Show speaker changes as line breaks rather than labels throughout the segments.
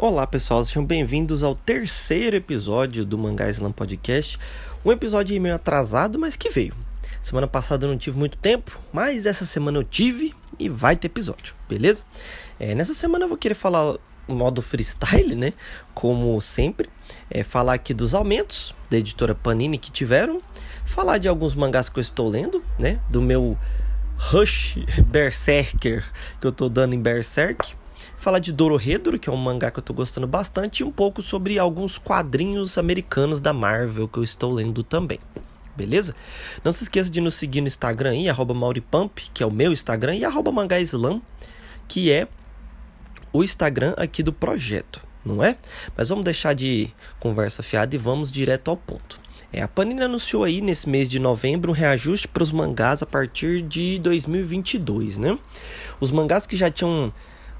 Olá pessoal, sejam bem-vindos ao terceiro episódio do Mangá Slam Podcast. Um episódio meio atrasado, mas que veio. Semana passada eu não tive muito tempo, mas essa semana eu tive e vai ter episódio, beleza? É, nessa semana eu vou querer falar modo freestyle, né? Como sempre, é, falar aqui dos aumentos da editora Panini que tiveram, falar de alguns mangás que eu estou lendo, né? Do meu Rush Berserker que eu estou dando em Berserk falar de Dorohedoro, que é um mangá que eu tô gostando bastante, e um pouco sobre alguns quadrinhos americanos da Marvel que eu estou lendo também. Beleza? Não se esqueça de nos seguir no Instagram aí, arroba Mauripump, que é o meu Instagram, e arroba Mangaislam, que é o Instagram aqui do projeto, não é? Mas vamos deixar de conversa fiada e vamos direto ao ponto. É, a Panini anunciou aí nesse mês de novembro um reajuste para os mangás a partir de 2022, né? Os mangás que já tinham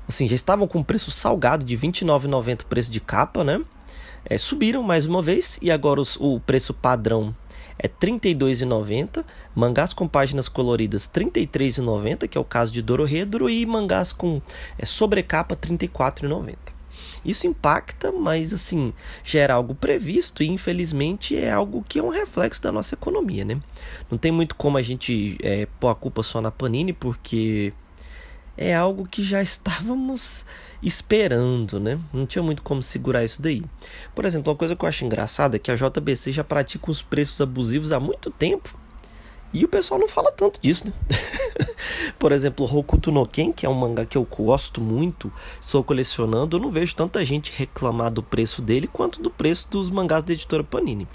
assim, já estavam com preço salgado de R$ 29,90 preço de capa, né? É, subiram mais uma vez e agora os, o preço padrão é R$ 32,90, mangás com páginas coloridas R$ 33,90, que é o caso de Dorohedoro, e mangás com é, sobrecapa R$ 34,90. Isso impacta, mas assim, já era algo previsto e infelizmente é algo que é um reflexo da nossa economia, né? Não tem muito como a gente é, pôr a culpa só na Panini, porque é algo que já estávamos esperando, né? Não tinha muito como segurar isso daí. Por exemplo, uma coisa que eu acho engraçada é que a JBC já pratica os preços abusivos há muito tempo. E o pessoal não fala tanto disso, né? Por exemplo, Hokuto no Ken, que é um mangá que eu gosto muito, estou colecionando, eu não vejo tanta gente reclamar do preço dele quanto do preço dos mangás da editora Panini.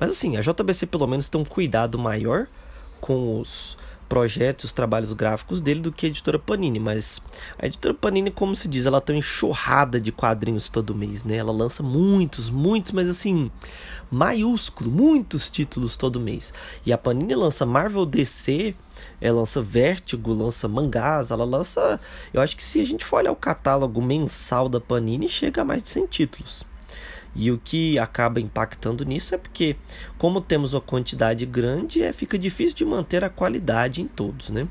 Mas assim, a JBC pelo menos tem um cuidado maior com os projetos, os trabalhos gráficos dele do que a editora Panini, mas a editora Panini, como se diz, ela tem enxurrada de quadrinhos todo mês, né? Ela lança muitos, muitos, mas assim, maiúsculo, muitos títulos todo mês. E a Panini lança Marvel DC, ela lança Vertigo, lança mangás, ela lança, eu acho que se a gente for olhar o catálogo mensal da Panini, chega a mais de 100 títulos. E o que acaba impactando nisso é porque, como temos uma quantidade grande, é, fica difícil de manter a qualidade em todos, né?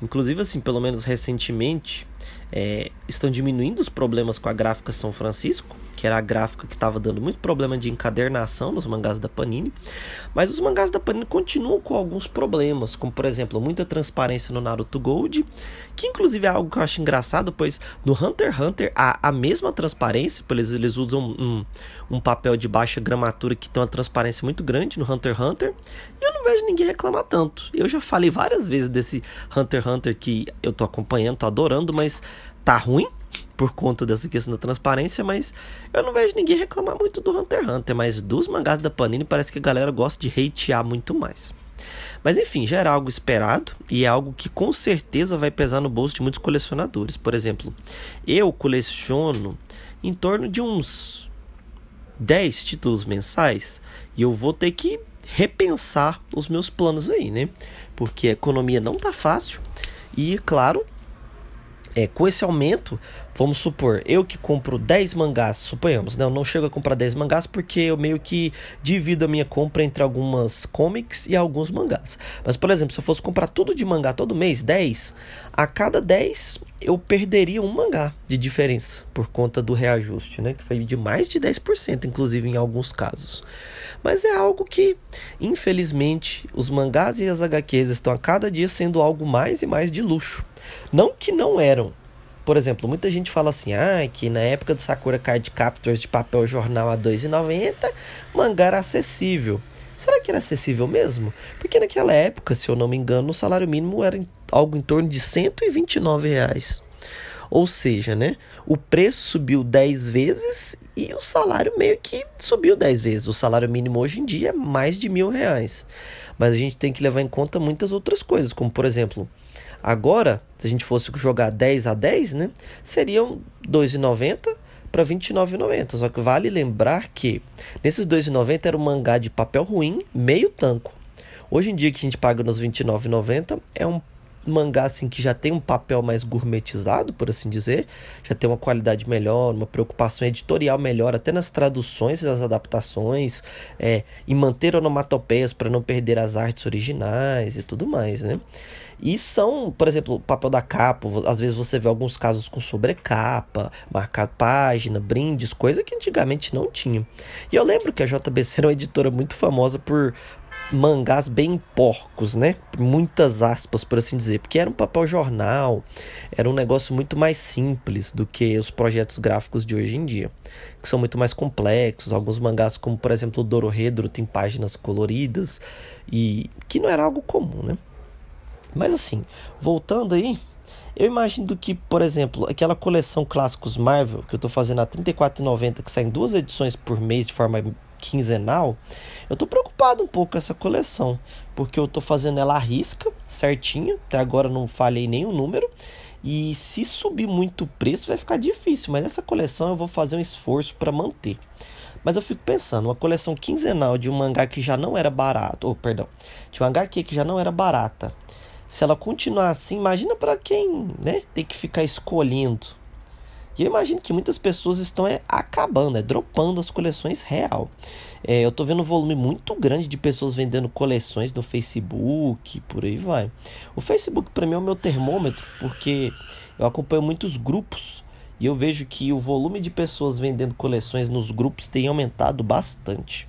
Inclusive, assim, pelo menos recentemente, é, estão diminuindo os problemas com a gráfica São Francisco, que era a gráfica que estava dando muito problema de encadernação nos mangás da Panini. Mas os mangás da Panini continuam com alguns problemas, como por exemplo, muita transparência no Naruto Gold, que inclusive é algo que eu acho engraçado, pois no Hunter x Hunter há a mesma transparência, pois eles usam um, um papel de baixa gramatura que tem uma transparência muito grande no Hunter x Hunter, e eu não vejo ninguém reclamar tanto. Eu já falei várias vezes desse Hunter x Hunter que eu tô acompanhando, tô adorando, mas tá ruim por conta dessa questão da transparência, mas eu não vejo ninguém reclamar muito do Hunter x Hunter, mas dos mangás da Panini parece que a galera gosta de hatear muito mais. Mas enfim, já era algo esperado e é algo que com certeza vai pesar no bolso de muitos colecionadores. Por exemplo, eu coleciono em torno de uns 10 títulos mensais e eu vou ter que repensar os meus planos aí, né? Porque a economia não tá fácil e, claro, é, com esse aumento, vamos supor, eu que compro 10 mangás, suponhamos, né? Eu não chego a comprar 10 mangás porque eu meio que divido a minha compra entre algumas comics e alguns mangás. Mas, por exemplo, se eu fosse comprar tudo de mangá todo mês, 10, a cada 10 eu perderia um mangá de diferença por conta do reajuste, né? Que foi de mais de 10%, inclusive em alguns casos. Mas é algo que, infelizmente, os mangás e as HQs estão a cada dia sendo algo mais e mais de luxo. Não que não eram. Por exemplo, muita gente fala assim, ah, que na época do Sakura Card Captors de papel jornal a R$ 2,90, mangá era acessível. Será que era acessível mesmo? Porque naquela época, se eu não me engano, o salário mínimo era algo em torno de 129 reais. Ou seja, né, o preço subiu 10 vezes e o salário meio que subiu 10 vezes. O salário mínimo hoje em dia é mais de mil reais. Mas a gente tem que levar em conta muitas outras coisas, como por exemplo, agora, se a gente fosse jogar 10 a 10, né, seriam R$ 2,90 para R$ 29,90. Só que vale lembrar que nesses R$ 2,90 era um mangá de papel ruim, meio tanco. Hoje em dia que a gente paga nos R$ 29,90 é um mangá assim que já tem um papel mais gourmetizado, por assim dizer, já tem uma qualidade melhor, uma preocupação editorial melhor, até nas traduções e nas adaptações, é, e manter onomatopeias para não perder as artes originais e tudo mais, né? E são, por exemplo, o papel da capa, às vezes você vê alguns casos com sobrecapa, marcar página, brindes, coisa que antigamente não tinha. E eu lembro que a JBC era uma editora muito famosa por mangás bem porcos, né? Muitas aspas, por assim dizer, porque era um papel jornal, era um negócio muito mais simples do que os projetos gráficos de hoje em dia, que são muito mais complexos. Alguns mangás, como por exemplo o Dorohedro, tem páginas coloridas e que não era algo comum, né? Mas assim, voltando aí, eu imagino que, por exemplo, aquela coleção clássicos Marvel que eu estou fazendo a R$ 34,90, que saem duas edições por mês de forma quinzenal, eu estou preocupado um pouco com essa coleção, porque eu estou fazendo ela à risca, certinho, até agora não falhei nenhum número, e se subir muito o preço vai ficar difícil, mas essa coleção eu vou fazer um esforço para manter. Mas eu fico pensando, uma coleção quinzenal de um mangá que já não era barato, ou oh, perdão, de um HQ que já não era barata. Se ela continuar assim, imagina para quem, né, tem que ficar escolhendo e eu imagino que muitas pessoas estão é, acabando, é, dropando as coleções real. É, eu tô vendo um volume muito grande de pessoas vendendo coleções no Facebook, por aí vai. O Facebook para mim é o meu termômetro, porque eu acompanho muitos grupos e eu vejo que o volume de pessoas vendendo coleções nos grupos tem aumentado bastante.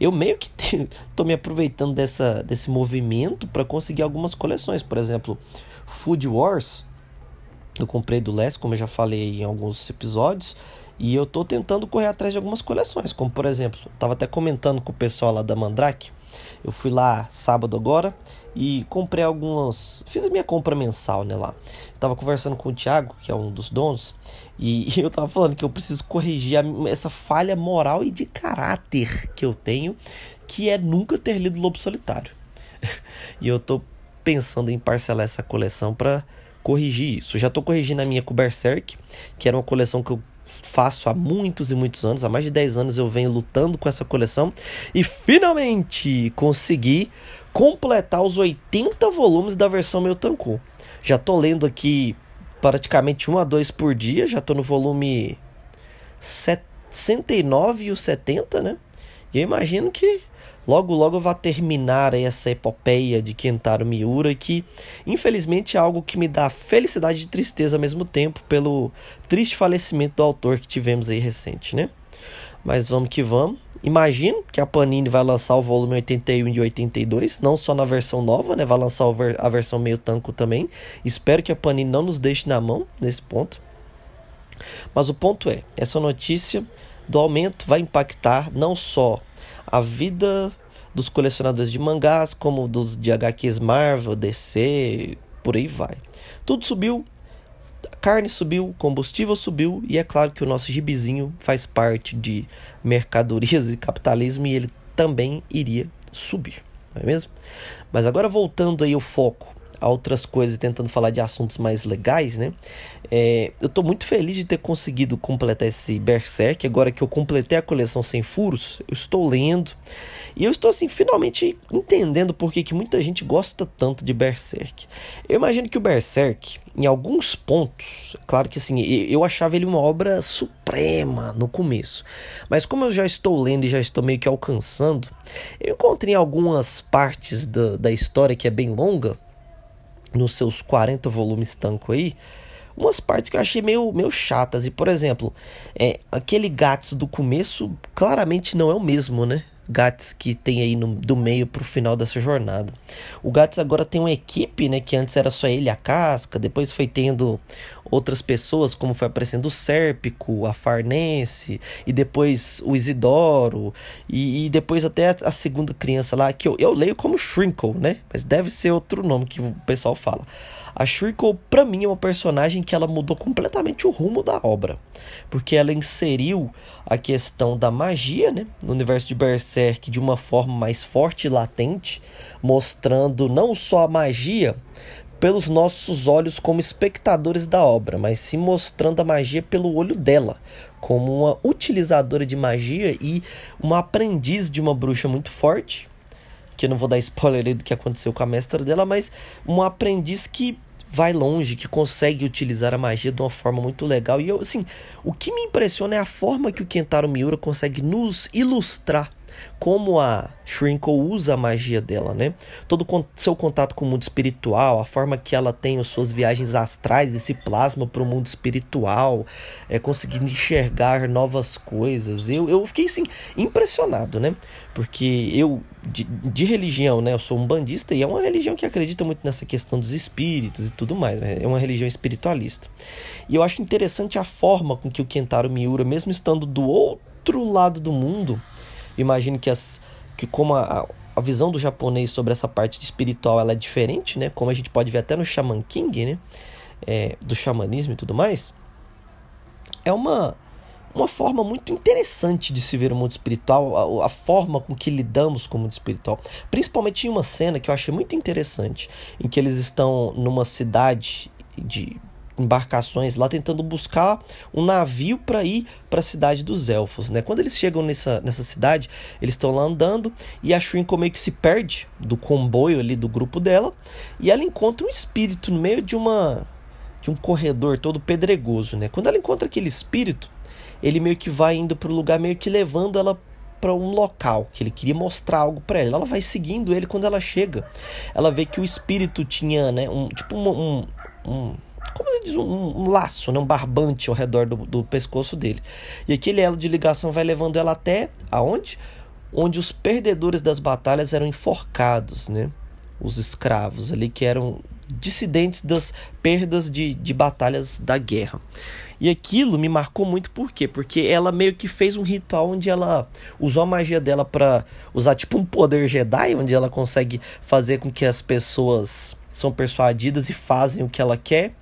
Eu meio que estou me aproveitando dessa, desse movimento para conseguir algumas coleções. Por exemplo, Food Wars eu comprei do Les, como eu já falei em alguns episódios, e eu tô tentando correr atrás de algumas coleções, como por exemplo, tava até comentando com o pessoal lá da Mandrake. Eu fui lá sábado agora e comprei algumas. Fiz a minha compra mensal, né? Lá. Eu tava conversando com o Thiago, que é um dos donos, e eu tava falando que eu preciso corrigir a, essa falha moral e de caráter que eu tenho, que é nunca ter lido Lobo Solitário. e eu tô pensando em parcelar essa coleção para corrigir isso. já estou corrigindo a minha com Berserk, que era uma coleção que eu faço há muitos e muitos anos, há mais de 10 anos eu venho lutando com essa coleção e finalmente consegui completar os 80 volumes da versão meu Tanku. Já tô lendo aqui praticamente um a dois por dia, já tô no volume 69 e o 70, né? E eu imagino que logo logo vai terminar essa epopeia de Kentaro Miura que infelizmente é algo que me dá felicidade e tristeza ao mesmo tempo pelo triste falecimento do autor que tivemos aí recente, né? Mas vamos que vamos. Imagino que a Panini vai lançar o volume 81 e 82, não só na versão nova, né? Vai lançar a versão meio tanco também. Espero que a Panini não nos deixe na mão nesse ponto. Mas o ponto é, essa notícia do aumento vai impactar não só a vida dos colecionadores de mangás, como dos de HQs Marvel, DC, por aí vai. Tudo subiu, carne subiu, combustível subiu, e é claro que o nosso gibizinho faz parte de mercadorias e capitalismo e ele também iria subir, não é mesmo? Mas agora voltando aí o foco a outras coisas, tentando falar de assuntos mais legais, né? É, eu estou muito feliz de ter conseguido completar esse Berserk. Agora que eu completei a coleção sem furos, eu estou lendo. E eu estou assim, finalmente entendendo por que, que muita gente gosta tanto de Berserk. Eu imagino que o Berserk, em alguns pontos, claro que assim, eu achava ele uma obra suprema no começo. Mas como eu já estou lendo e já estou meio que alcançando, eu encontrei algumas partes da, da história que é bem longa nos seus 40 volumes tanco aí, umas partes que eu achei meio, meio chatas. E, por exemplo, é, aquele Gats do começo claramente não é o mesmo, né? Gats que tem aí no, do meio pro final dessa jornada. O Gats agora tem uma equipe, né? Que antes era só ele a casca, depois foi tendo outras pessoas, como foi aparecendo o Sérpico, a Farnense, e depois o Isidoro, e, e depois até a, a, segunda criança lá, que eu, eu leio como Shrinkle, né? Mas deve ser outro nome que o pessoal fala. A Shrinkle, para mim, é uma personagem que ela mudou completamente o rumo da obra, porque ela inseriu a questão da magia, né, no universo de Berserk de uma forma mais forte e latente, mostrando não só a magia pelos nossos olhos como espectadores da obra, mas sim mostrando a magia pelo olho dela, como uma utilizadora de magia e uma aprendiz de uma bruxa muito forte que eu não vou dar spoiler do que aconteceu com a mestra dela, mas um aprendiz que vai longe, que consegue utilizar a magia de uma forma muito legal. E eu, assim, o que me impressiona é a forma que o Kentaro Miura consegue nos ilustrar como a Shrinkle usa a magia dela, né? Todo seu contato com o mundo espiritual, a forma que ela tem as suas viagens astrais e se plasma para o mundo espiritual, é, conseguindo enxergar novas coisas. Eu, eu fiquei assim, impressionado, né? Porque eu, de, de religião, né? Eu sou um bandista e é uma religião que acredita muito nessa questão dos espíritos e tudo mais. Né? É uma religião espiritualista. E eu acho interessante a forma com que o Kentaro Miura, mesmo estando do outro lado do mundo, imagino que as que como a, a visão do japonês sobre essa parte espiritual ela é diferente, né? Como a gente pode ver até no Shaman King, né? É, do xamanismo e tudo mais. É uma uma forma muito interessante de se ver o mundo espiritual, a, a, forma com que lidamos com o mundo espiritual. Principalmente em uma cena que eu achei muito interessante, em que eles estão numa cidade de embarcações lá tentando buscar um navio para ir para a cidade dos elfos, né? Quando eles chegam nessa, nessa cidade, eles estão lá andando e a Shrinko meio que se perde do comboio ali do grupo dela e ela encontra um espírito no meio de uma de um corredor todo pedregoso, né? Quando ela encontra aquele espírito, ele meio que vai indo para o lugar meio que levando ela para um local que ele queria mostrar algo para ela. Ela vai seguindo ele quando ela chega. Ela vê que o espírito tinha, né, um tipo um, um como se diz, um, um, laço, né, um barbante ao redor do, do pescoço dele. E aquele elo de ligação vai levando ela até aonde? Onde os perdedores das batalhas eram enforcados, né? Os escravos ali que eram dissidentes das perdas de, de batalhas da guerra. E aquilo me marcou muito por quê? Porque ela meio que fez um ritual onde ela usou a magia dela para usar tipo um poder Jedi, onde ela consegue fazer com que as pessoas são persuadidas e fazem o que ela quer.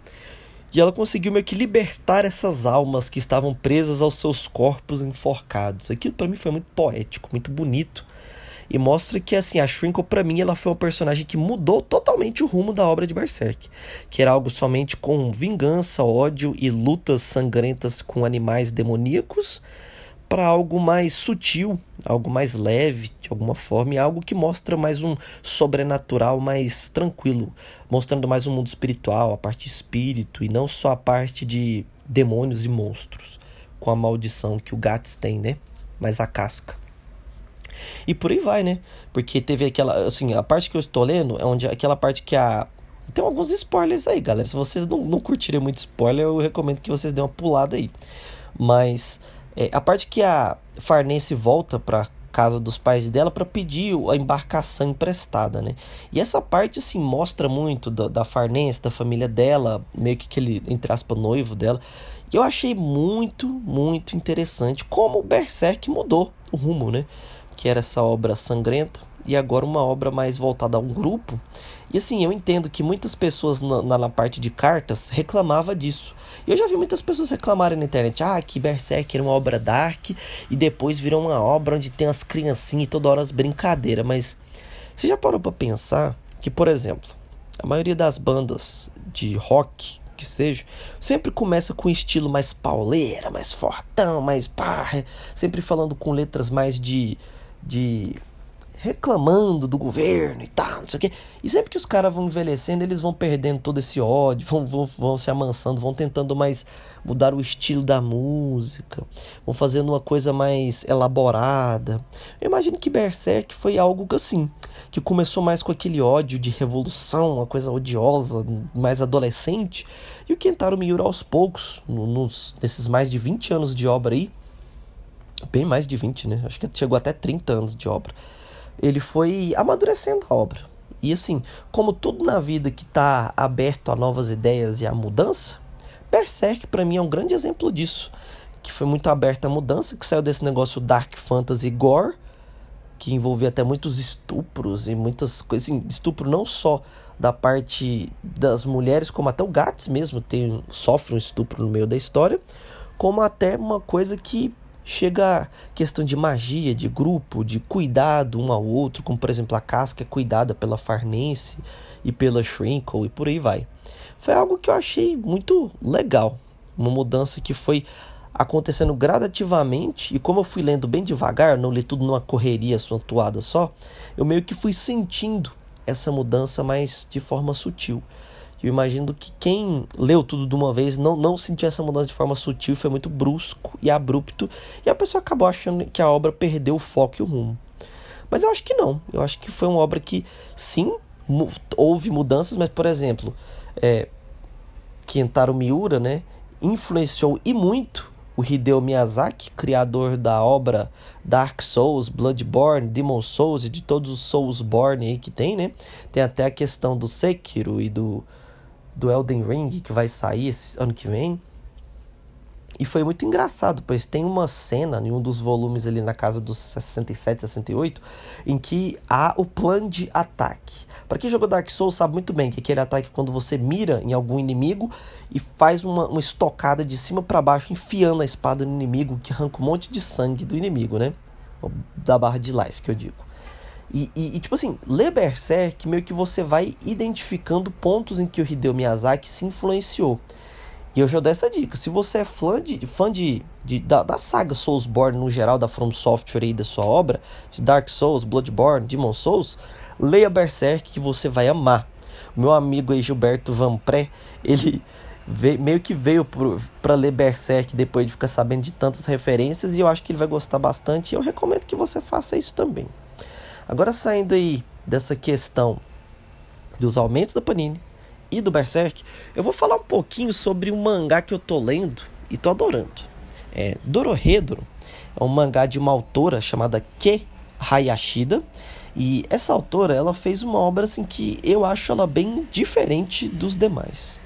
E ela conseguiu meio que libertar essas almas que estavam presas aos seus corpos enforcados. Aquilo para mim foi muito poético, muito bonito. E mostra que assim, a Shrinkle para mim ela foi um personagem que mudou totalmente o rumo da obra de Berserk, que era algo somente com vingança, ódio e lutas sangrentas com animais demoníacos para algo mais sutil, algo mais leve, de alguma forma, e algo que mostra mais um sobrenatural mais tranquilo, mostrando mais um mundo espiritual, a parte espírito e não só a parte de demônios e monstros, com a maldição que o Gats tem, né? Mas a casca. E por aí vai, né? Porque teve aquela, assim, a parte que eu estou lendo é onde aquela parte que a tem alguns spoilers aí, galera. Se vocês não, não curtirem muito spoiler, eu recomendo que vocês dêem uma pulada aí. Mas é, a parte que a Farnese volta para casa dos pais dela para pedir a embarcação emprestada, né? E essa parte assim mostra muito da, da Farnese, da família dela, meio que aquele entre aspas noivo dela. E eu achei muito, muito interessante como o Berserk mudou o rumo, né? Que era essa obra sangrenta e agora uma obra mais voltada a um grupo. E assim, eu entendo que muitas pessoas na, na parte de cartas reclamava disso. E eu já vi muitas pessoas reclamarem na internet, ah, que Berserk era uma obra dark e depois virou uma obra onde tem as criancinhas e toda hora as brincadeiras, mas você já parou para pensar que, por exemplo, a maioria das bandas de rock que seja, sempre começa com um estilo mais pauleira, mais fortão, mais pá, sempre falando com letras mais de de reclamando do governo e tal, não sei o quê. E sempre que os caras vão envelhecendo, eles vão perdendo todo esse ódio, vão, vão, vão se amansando, vão tentando mais mudar o estilo da música, vão fazendo uma coisa mais elaborada. Eu imagino que Berserk foi algo assim, que começou mais com aquele ódio de revolução, uma coisa odiosa, mais adolescente, e o Kentaro Miura aos poucos, nos, nesses mais de 20 anos de obra aí, bem mais de 20, né? Acho que chegou até 30 anos de obra ele foi amadurecendo a obra. E assim, como tudo na vida que está aberto a novas ideias e a mudança, Berserk para mim é um grande exemplo disso, que foi muito aberto à mudança, que saiu desse negócio dark fantasy gore, que envolvia até muitos estupros e muitas coisas, assim, estupro não só da parte das mulheres, como até o Gats mesmo tem sofre um estupro no meio da história, como até uma coisa que chega a questão de magia, de grupo, de cuidado um ao outro, como por exemplo a casca é cuidada pela Farnense e pela Shrinkle e por aí vai. Foi algo que eu achei muito legal, uma mudança que foi acontecendo gradativamente e como eu fui lendo bem devagar, não li tudo numa correria suantuada só, eu meio que fui sentindo essa mudança mais de forma sutil. Eu imagino que quem leu tudo de uma vez não, não sentiu essa mudança de forma sutil, foi muito brusco e abrupto, e a pessoa acabou achando que a obra perdeu o foco e o rumo. Mas eu acho que não. Eu acho que foi uma obra que, sim, houve mudanças, mas, por exemplo, é, Kentaro Miura, né, influenciou e muito o Hideo Miyazaki, criador da obra Dark Souls, Bloodborne, Demon Souls e de todos os Soulsborne aí que tem, né? Tem até a questão do Sekiro e do, do Elden Ring que vai sair esse ano que vem. E foi muito engraçado, pois tem uma cena em um dos volumes ali na casa dos 67, 68, em que há o plano de ataque. Para quem jogou Dark Souls sabe muito bem que aquele ataque quando você mira em algum inimigo e faz uma, uma estocada de cima para baixo, enfiando a espada no inimigo, que arranca um monte de sangue do inimigo, né? Da barra de life, que eu digo. E, e, e, tipo assim, ler Berserk meio que você vai identificando pontos em que o Hideo Miyazaki se influenciou. E eu já dou essa dica. Se você é fã de, fã de, de da, da, saga Soulsborne no geral, da From Software aí da sua obra, de Dark Souls, Bloodborne, Demon Souls, leia Berserk que você vai amar. O meu amigo aí, Gilberto Vanpré, ele veio, meio que veio para ler Berserk depois de ficar sabendo de tantas referências e eu acho que ele vai gostar bastante. E eu recomendo que você faça isso também. Agora saindo aí dessa questão dos aumentos da Panini, e do Berserk, eu vou falar um pouquinho sobre um mangá que eu tô lendo e tô adorando. É Dorohedoro é um mangá de uma autora chamada Ke Hayashida. E essa autora, ela fez uma obra assim que eu acho ela bem diferente dos demais.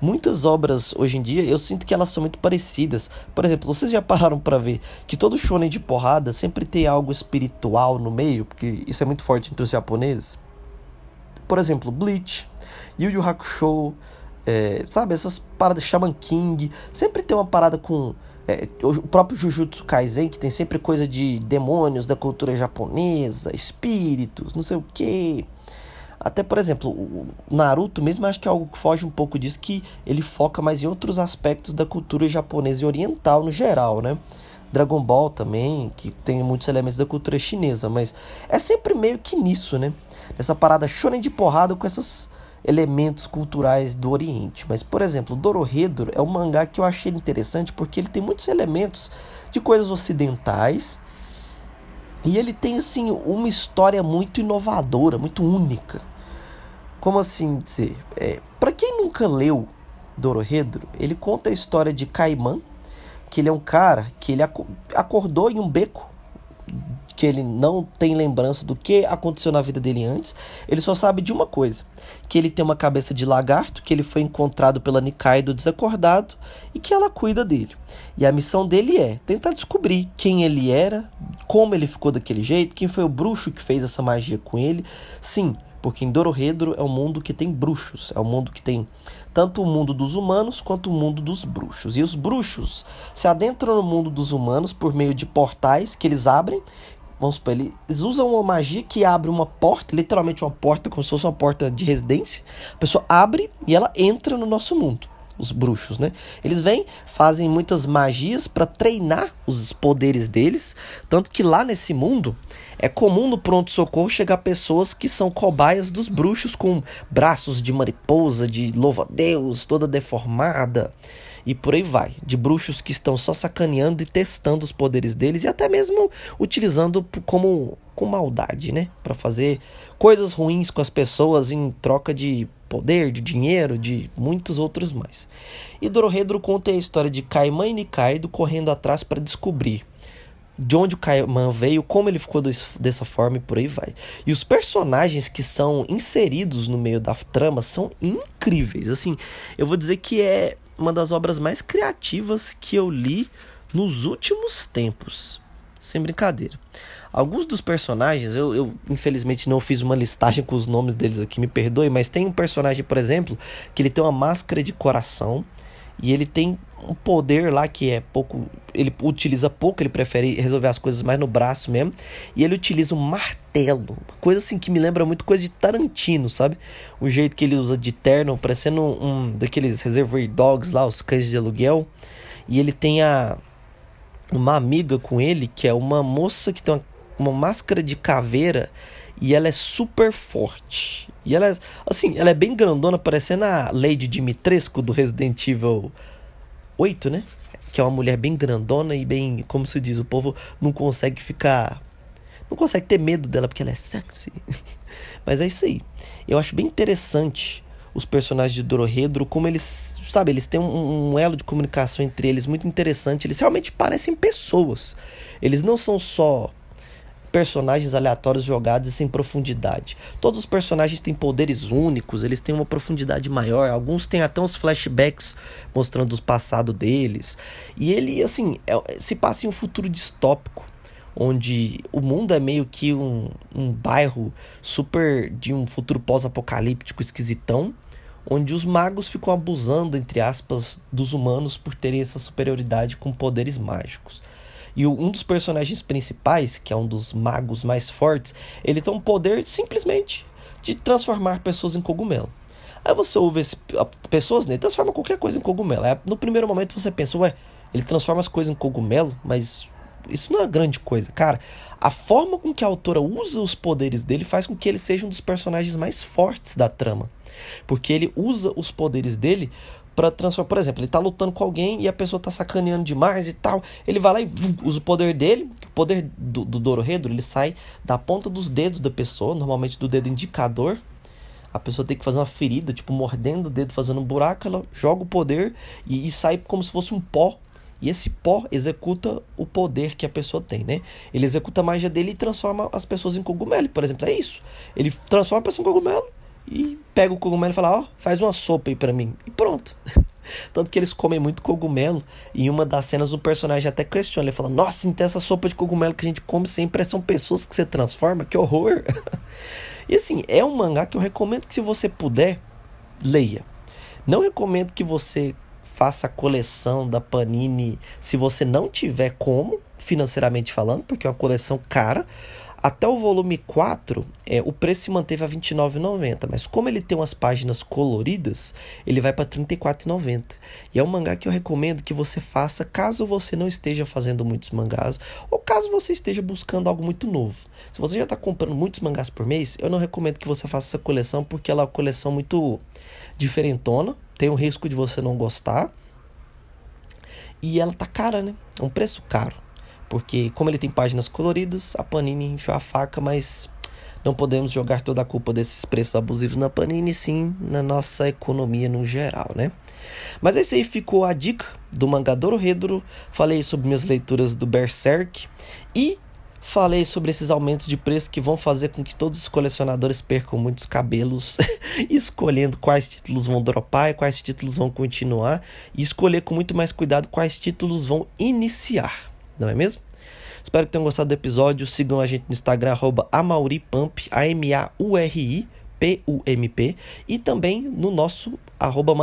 Muitas obras hoje em dia eu sinto que elas são muito parecidas. Por exemplo, vocês já pararam para ver que todo shonen de porrada sempre tem algo espiritual no meio, porque isso é muito forte entre os japoneses. Por exemplo, Bleach, Yu Yu Hakusho, é, sabe, essas paradas Shaman King, sempre tem uma parada com é, o próprio Jujutsu Kaisen, que tem sempre coisa de demônios da cultura japonesa, espíritos, não sei o que. Até, por exemplo, o Naruto mesmo acho que é algo que foge um pouco disso, que ele foca mais em outros aspectos da cultura japonesa e oriental no geral, né? Dragon Ball também, que tem muitos elementos da cultura chinesa, mas é sempre meio que nisso, né? Essa parada shonen de porrada com esses elementos culturais do Oriente. Mas, por exemplo, Dorohedoro é um mangá que eu achei interessante porque ele tem muitos elementos de coisas ocidentais e ele tem assim uma história muito inovadora, muito única. Como assim dizer? É, Para quem nunca leu Dorohedoro, ele conta a história de Caimã, que ele é um cara que ele acordou em um beco que ele não tem lembrança do que aconteceu na vida dele antes. Ele só sabe de uma coisa: que ele tem uma cabeça de lagarto, que ele foi encontrado pela Nikaido desacordado e que ela cuida dele. E a missão dele é tentar descobrir quem ele era, como ele ficou daquele jeito, quem foi o bruxo que fez essa magia com ele. Sim, porque em Dorohedro é um mundo que tem bruxos, é um mundo que tem tanto o mundo dos humanos quanto o mundo dos bruxos. E os bruxos se adentram no mundo dos humanos por meio de portais que eles abrem. Vamos supor, eles usam uma magia que abre uma porta, literalmente uma porta, como se fosse uma porta de residência. A pessoa abre e ela entra no nosso mundo os bruxos, né? Eles vêm, fazem muitas magias para treinar os poderes deles, tanto que lá nesse mundo é comum no pronto-socorro chegar pessoas que são cobaias dos bruxos com braços de mariposa, de louva-a-Deus, toda deformada e por aí vai. De bruxos que estão só sacaneando e testando os poderes deles e até mesmo utilizando como com maldade, né? Para fazer coisas ruins com as pessoas em troca de poder, de dinheiro, de muitos outros mais. E Dorohedro conta a história de Caimã e Nikaido correndo atrás para descobrir de onde o Caimã veio, como ele ficou dessa forma e por aí vai. E os personagens que são inseridos no meio da trama são incríveis. Assim, eu vou dizer que é uma das obras mais criativas que eu li nos últimos tempos. Sem brincadeira. Alguns dos personagens, eu, eu, infelizmente não fiz uma listagem com os nomes deles aqui, me perdoe, mas tem um personagem, por exemplo, que ele tem uma máscara de coração e ele tem um poder lá que é pouco. Ele utiliza pouco, ele prefere resolver as coisas mais no braço mesmo. E ele utiliza um martelo. Uma coisa assim que me lembra muito coisa de Tarantino, sabe? O jeito que ele usa de terno, parecendo um, um daqueles Reservoir Dogs lá, os cães de aluguel. E ele tem a, uma amiga com ele que é uma moça que tem uma, uma máscara de caveira e ela é super forte. E ela é, assim, ela é bem grandona, parecendo a Lady Dimitrescu do Resident Evil 8, né? Que é uma mulher bem grandona e bem, como se diz, o povo não consegue ficar não consegue ter medo dela porque ela é sexy. Mas é isso aí. Eu acho bem interessante os personagens de Dorohedro, como eles, sabe, eles têm um, um, elo de comunicação entre eles muito interessante. Eles realmente parecem pessoas. Eles não são só personagens aleatórios jogados sem profundidade. Todos os personagens têm poderes únicos, eles têm uma profundidade maior. Alguns têm até uns flashbacks mostrando o passado deles. E ele, assim, é, se passa em um futuro distópico onde o mundo é meio que um, um bairro super de um futuro pós-apocalíptico esquisitão, onde os magos ficam abusando, entre aspas, dos humanos por terem essa superioridade com poderes mágicos. E um dos personagens principais, que é um dos magos mais fortes, ele tem um poder simplesmente de transformar pessoas em cogumelo. Aí você ouve esse, pessoas, né? Transforma qualquer coisa em cogumelo. Aí, no primeiro momento você pensa, ué, ele transforma as coisas em cogumelo, mas isso não é grande coisa. Cara, a forma com que a autora usa os poderes dele faz com que ele seja um dos personagens mais fortes da trama. Porque ele usa os poderes dele para transformar. Por exemplo, ele tá lutando com alguém e a pessoa tá sacaneando demais e tal. Ele vai lá e usa o poder dele. O poder do, do Dororedro, ele sai da ponta dos dedos da pessoa, normalmente do dedo indicador. A pessoa tem que fazer uma ferida, tipo, mordendo o dedo, fazendo um buraco. Ela joga o poder e, e sai como se fosse um pó e esse pó executa o poder que a pessoa tem, né? Ele executa a magia dele e transforma as pessoas em cogumelo, por exemplo. É isso. Ele transforma a pessoa em cogumelo e pega o cogumelo e fala: Ó, oh, faz uma sopa aí pra mim. E pronto. Tanto que eles comem muito cogumelo. E em uma das cenas o personagem até questiona. Ele fala: Nossa, então essa sopa de cogumelo que a gente come sempre são pessoas que você transforma? Que horror! e assim, é um mangá que eu recomendo que se você puder, leia. Não recomendo que você faça a coleção da Panini se você não tiver como, financeiramente falando, porque é uma coleção cara. Até o volume 4, é, o preço se manteve a R$ 29,90, mas como ele tem umas páginas coloridas, ele vai para R$ 34,90. E é um mangá que eu recomendo que você faça caso você não esteja fazendo muitos mangás ou caso você esteja buscando algo muito novo. Se você já está comprando muitos mangás por mês, eu não recomendo que você faça essa coleção porque ela é uma coleção muito diferentona, tem o risco de você não gostar. E ela tá cara, né? É um preço caro. Porque como ele tem páginas coloridas, a Panini enfiou a faca, mas não podemos jogar toda a culpa desses preços abusivos na Panini, sim na nossa economia no geral, né? Mas esse aí ficou a dica do Mangadoro Redro. Falei sobre minhas leituras do Berserk e Falei sobre esses aumentos de preço que vão fazer com que todos os colecionadores percam muitos cabelos, escolhendo quais títulos vão dropar e quais títulos vão continuar, e escolher com muito mais cuidado quais títulos vão iniciar, não é mesmo? Espero que tenham gostado do episódio. Sigam a gente no Instagram, AmauriPump, A-M-A-U-R-I, P-U-M-P, e também no nosso arroba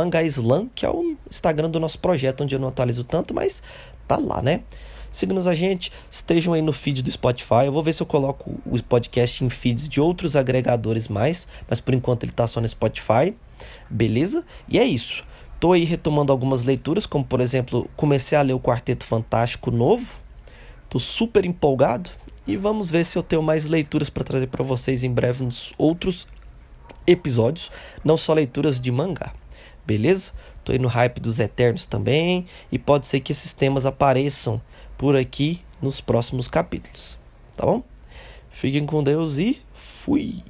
que é o Instagram do nosso projeto, onde eu não atualizo tanto, mas tá lá, né? Sigam-nos a gente, estejam aí no feed do Spotify. Eu vou ver se eu coloco o podcast em feeds de outros agregadores mais, mas por enquanto ele está só no Spotify. Beleza? E é isso. Tô aí retomando algumas leituras, como por exemplo, comecei a ler o Quarteto Fantástico novo. Tô super empolgado e vamos ver se eu tenho mais leituras para trazer para vocês em breve nos outros episódios, não só leituras de mangá. Beleza? Tô aí no hype dos Eternos também e pode ser que esses temas apareçam por aqui nos próximos capítulos, tá bom? Fiquem com Deus e fui!